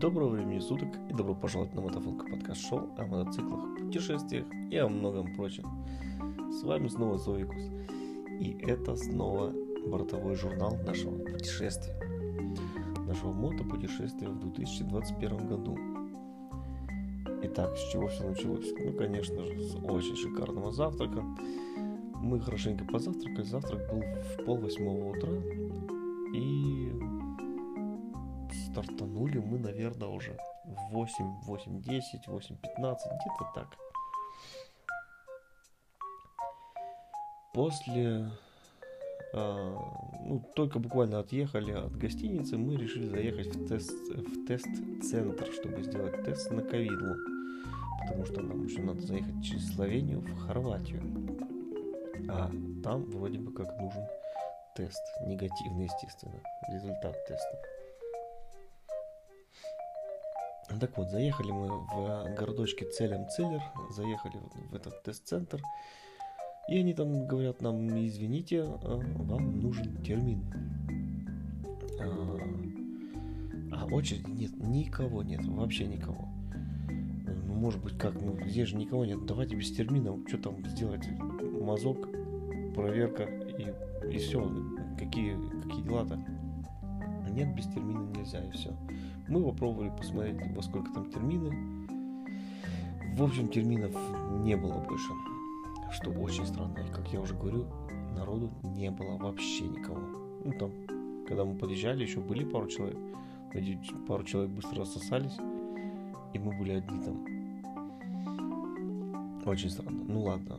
Доброго времени суток и добро пожаловать на Мотофонка подкаст шоу о мотоциклах, путешествиях и о многом прочем. С вами снова Зоикус. И это снова бортовой журнал нашего путешествия. Нашего мотопутешествия в 2021 году. Итак, с чего все началось? Ну, конечно же, с очень шикарного завтрака. Мы хорошенько позавтракали. Завтрак был в пол восьмого утра. И стартанули мы, наверное, уже в 8, 8, 10, 8, 15, где-то так. После, э, ну, только буквально отъехали от гостиницы, мы решили заехать в тест, в тест-центр, чтобы сделать тест на ковидлу. Потому что нам еще надо заехать через Словению в Хорватию. А там вроде бы как нужен тест, негативный, естественно, результат теста. Так вот, заехали мы в городочке Целем Целлер, заехали в этот тест-центр, и они там говорят нам, извините, а, вам нужен термин. А, а очереди нет, никого нет, вообще никого. Ну, может быть, как, ну, здесь же никого нет, давайте без термина, что там сделать, мазок, проверка и, и все, какие, какие дела-то. Нет, без термина нельзя, и все. Мы попробовали посмотреть, во сколько там термины. В общем, терминов не было больше. Что очень странно. И, как я уже говорю, народу не было вообще никого. Ну, там, когда мы подъезжали, еще были пару человек. Пару человек быстро рассосались. И мы были одни там. Очень странно. Ну ладно,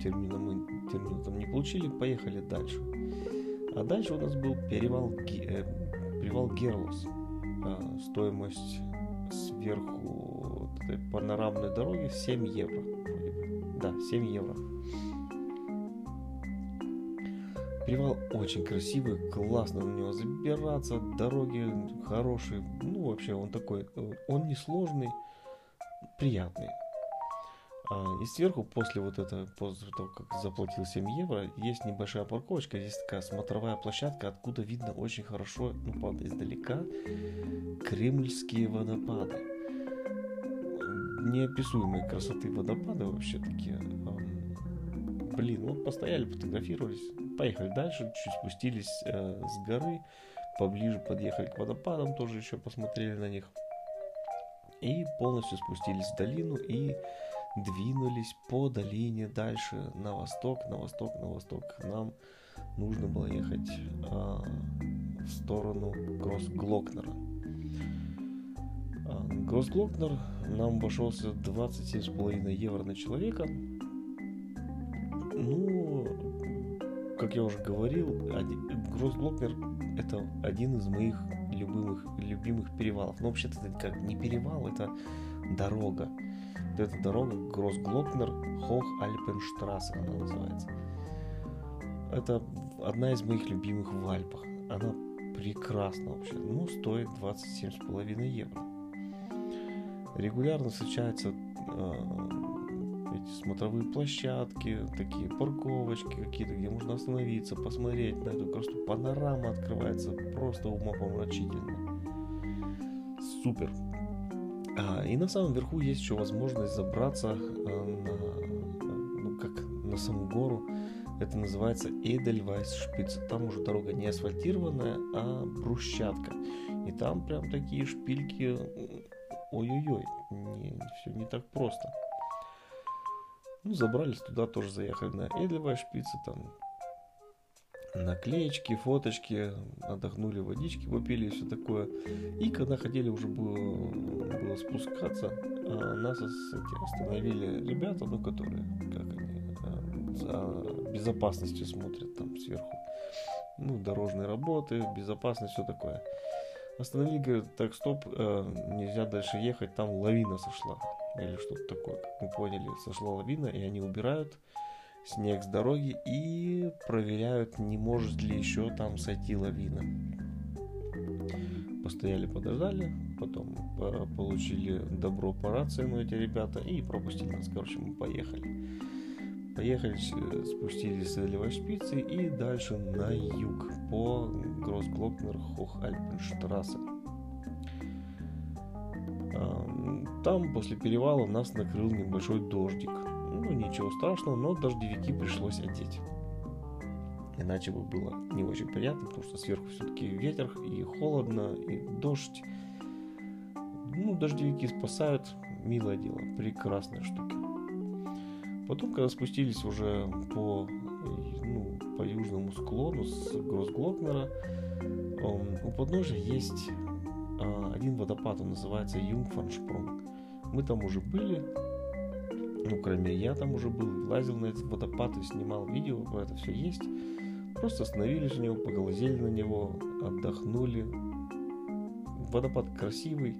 термина мы термина там не получили, поехали дальше. А дальше у нас был перевал, э, перевал Герлос. А, стоимость сверху этой панорамной дороги 7 евро. Да, 7 евро. Перевал очень красивый, классно на него забираться, дороги хорошие. Ну, вообще, он такой, он не сложный, приятный. А, и сверху, после вот этого, после того, как заплатил 7 евро, есть небольшая парковочка, здесь такая смотровая площадка, откуда видно очень хорошо, ну, правда, издалека, кремльские водопады. Неописуемые красоты водопады вообще такие. Блин, вот постояли, фотографировались, поехали дальше, чуть спустились э, с горы, поближе подъехали к водопадам, тоже еще посмотрели на них. И полностью спустились в долину и двинулись по долине дальше на восток, на восток, на восток. Нам нужно было ехать а, в сторону Гроссглокнера. А, Гроссглокнер нам обошелся 27,5 евро на человека. Ну, как я уже говорил, Гроссглокнер это один из моих любимых, любимых перевалов. Но вообще-то это как не перевал, это дорога. Эта дорога Гроссглокнер Хох Альпенштрассе она называется. Это одна из моих любимых в Альпах. Она прекрасна вообще. Ну, стоит 27,5 евро. Регулярно встречаются э, эти смотровые площадки, такие парковочки какие-то, где можно остановиться, посмотреть на эту красоту. Панорама открывается просто умопомрачительно. Супер. А, и на самом верху есть еще возможность забраться э, на, ну, как на саму гору. Это называется Эдельвайс Шпиц. Там уже дорога не асфальтированная, а брусчатка. И там прям такие шпильки. Ой-ой-ой, не, все не так просто. Ну, забрались туда, тоже заехали на Эдельвайс Шпицы, там наклеечки, фоточки, отдохнули, водички попили и все такое. И когда хотели уже было, было спускаться, а, нас эти, остановили ребята, ну, которые, как они, а, за безопасностью смотрят там сверху. Ну, дорожные работы, безопасность, все такое. Остановили, говорят, так, стоп, э, нельзя дальше ехать, там лавина сошла. Или что-то такое, как мы поняли, сошла лавина, и они убирают снег с дороги и проверяют, не может ли еще там сойти лавина. Постояли, подождали, потом получили добро по рации, ну, эти ребята, и пропустили нас. Короче, мы поехали. Поехали, спустились с Элевой шпицы и дальше на юг по Гроссглокнер Хохальпенштрассе. Там после перевала нас накрыл небольшой дождик. Ну, ничего страшного, но дождевики пришлось одеть. Иначе бы было не очень приятно, потому что сверху все-таки ветер, и холодно, и дождь. Ну, дождевики спасают, милое дело, прекрасная штука. Потом, когда спустились уже по, ну, по южному склону с Гросглокнера, у подножия есть а, один водопад, он называется Юнгфаншпрунг. Мы там уже были, ну, кроме я там уже был, лазил на этот водопад и снимал видео, это все есть. Просто остановились у него, поглазели на него, отдохнули. Водопад красивый,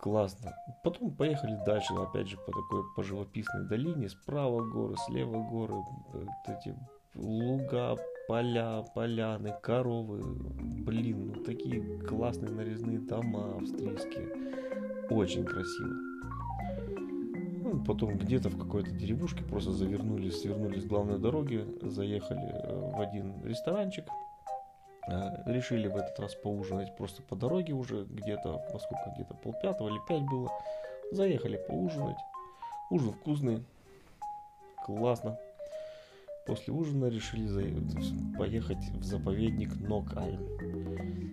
классно. Потом поехали дальше, опять же, по такой по живописной долине. Справа горы, слева горы, вот эти луга, поля, поляны, коровы. Блин, ну такие классные нарезные дома австрийские. Очень красиво. Потом где-то в какой-то деревушке просто завернулись, свернули с главной дороги, заехали э, в один ресторанчик, э, решили в этот раз поужинать просто по дороге уже где-то, поскольку где-то полпятого или пять было, заехали поужинать. Ужин вкусный, классно. После ужина решили поехать в заповедник Нокальм.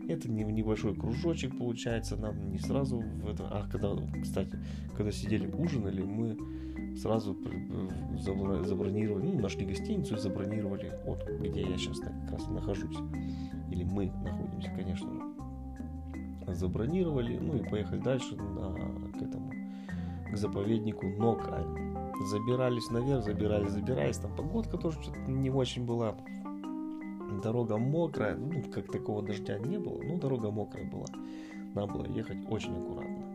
Это не небольшой кружочек получается, нам не сразу в это... А когда, кстати, когда сидели ужинали, мы сразу забронировали, ну, нашли гостиницу и забронировали, вот где я сейчас как раз нахожусь. Или мы находимся, конечно же. Забронировали, ну и поехали дальше на, к этому, к заповеднику Нокальм забирались наверх, забирались, забирались. Там погодка тоже что-то не очень была. Дорога мокрая, ну, как такого дождя не было, но дорога мокрая была. Надо было ехать очень аккуратно.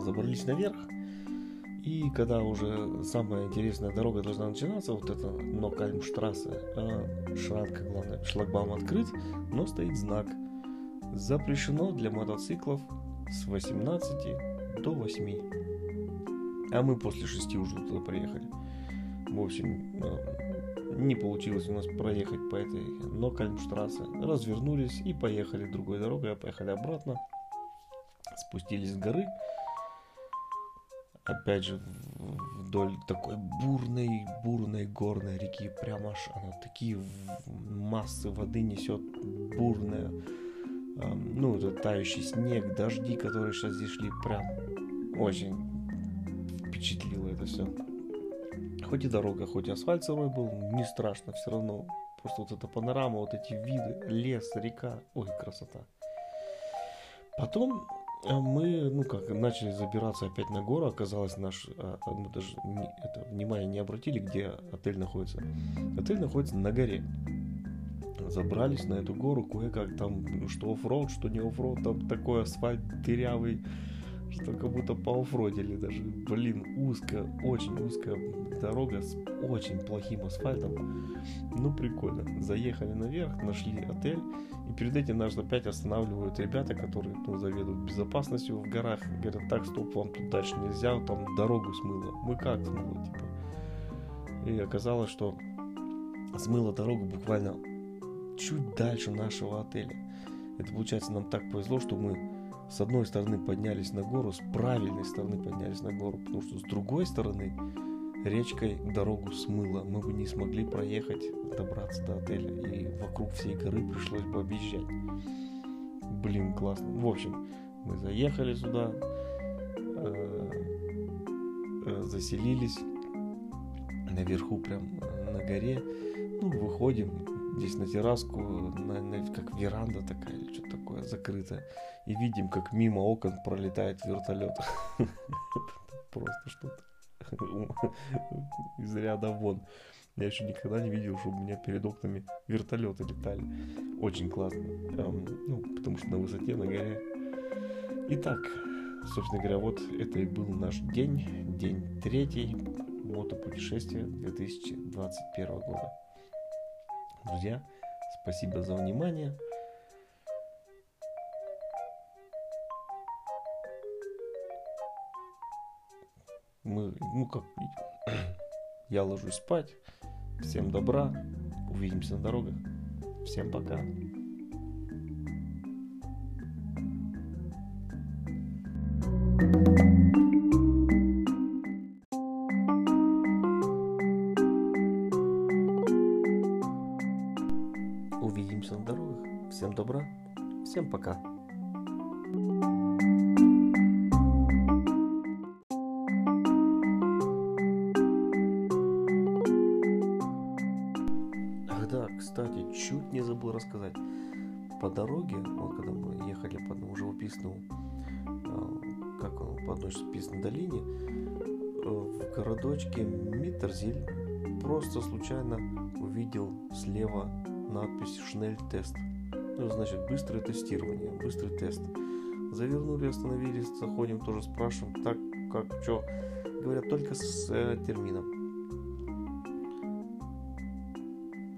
Забрались наверх, и когда уже самая интересная дорога должна начинаться, вот это Нокальмштрассе, а Шранка, главное, шлагбаум открыт, но стоит знак «Запрещено для мотоциклов с 18 до 8». А мы после шести уже туда приехали. В общем, э, не получилось у нас проехать по этой Нокальмштрассе. Развернулись и поехали другой дорогой, а поехали обратно. Спустились с горы. Опять же, вдоль такой бурной, бурной горной реки. Прямо аж она такие массы воды несет бурная. Ну, это тающий снег, дожди, которые сейчас здесь шли, прям очень впечатлило это все. Хоть и дорога, хоть и асфальт сырой был, не страшно, все равно. Просто вот эта панорама, вот эти виды, лес, река, ой, красота. Потом э, мы, ну как, начали забираться опять на гору, оказалось наш, а, а, мы даже не, это, внимание не обратили, где отель находится. Отель находится на горе. Забрались на эту гору, кое-как там, ну, что оффроуд, что не оффроуд, там такой асфальт дырявый, что как будто поуфродили даже. Блин, узкая, очень узкая дорога с очень плохим асфальтом. Ну, прикольно. Заехали наверх, нашли отель. И перед этим нас опять останавливают ребята, которые ну, заведуют безопасностью в горах. Говорят, так, стоп, вам тут дальше нельзя, там дорогу смыло. Мы как смыло, типа? И оказалось, что смыло дорогу буквально чуть дальше нашего отеля. Это получается нам так повезло, что мы с одной стороны поднялись на гору, с правильной стороны поднялись на гору, потому что с другой стороны речкой дорогу смыло. Мы бы не смогли проехать, добраться до отеля, и вокруг всей горы пришлось бы объезжать. Блин, классно. В общем, мы заехали сюда, э, э, заселились наверху, прям на горе. Ну, выходим, здесь на терраску, на, на, как веранда такая или что-то такое закрытое. И видим, как мимо окон пролетает вертолет. Просто что-то из ряда вон. Я еще никогда не видел, чтобы у меня перед окнами вертолеты летали. Очень классно. Ну, потому что на высоте, на горе. Итак, собственно говоря, вот это и был наш день. День третий мотопутешествия 2021 года. Друзья, спасибо за внимание. Мы, ну как, я ложусь спать. Всем добра. Увидимся на дорогах. Всем пока. Увидимся на дорогах. Всем добра. Всем пока. Ах да, кстати, чуть не забыл рассказать. По дороге, вот когда мы ехали по одному живописному, а, как он, по одной живописной долине, э, в городочке Миттерзиль просто случайно увидел слева надпись «Шнель тест». Ну, значит, быстрое тестирование, быстрый тест. Завернули, остановились, заходим, тоже спрашиваем, так, как, что. Говорят, только с э, термином.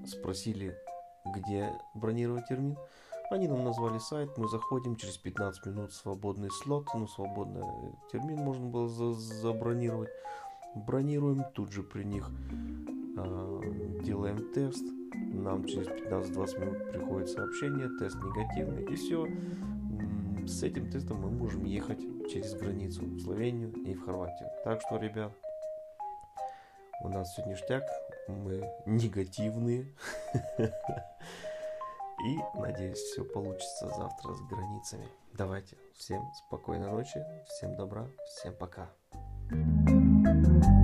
Спросили, где бронировать термин. Они нам назвали сайт, мы заходим, через 15 минут свободный слот, ну, свободный термин можно было за забронировать. Бронируем, тут же при них э, делаем тест, нам через 15-20 минут приходит сообщение, тест негативный, и все. С этим тестом мы можем ехать через границу в Словению и в Хорватию. Так что, ребят, у нас сегодня ништяк, мы негативные. И надеюсь, все получится завтра с границами. Давайте, всем спокойной ночи, всем добра, всем пока. thank you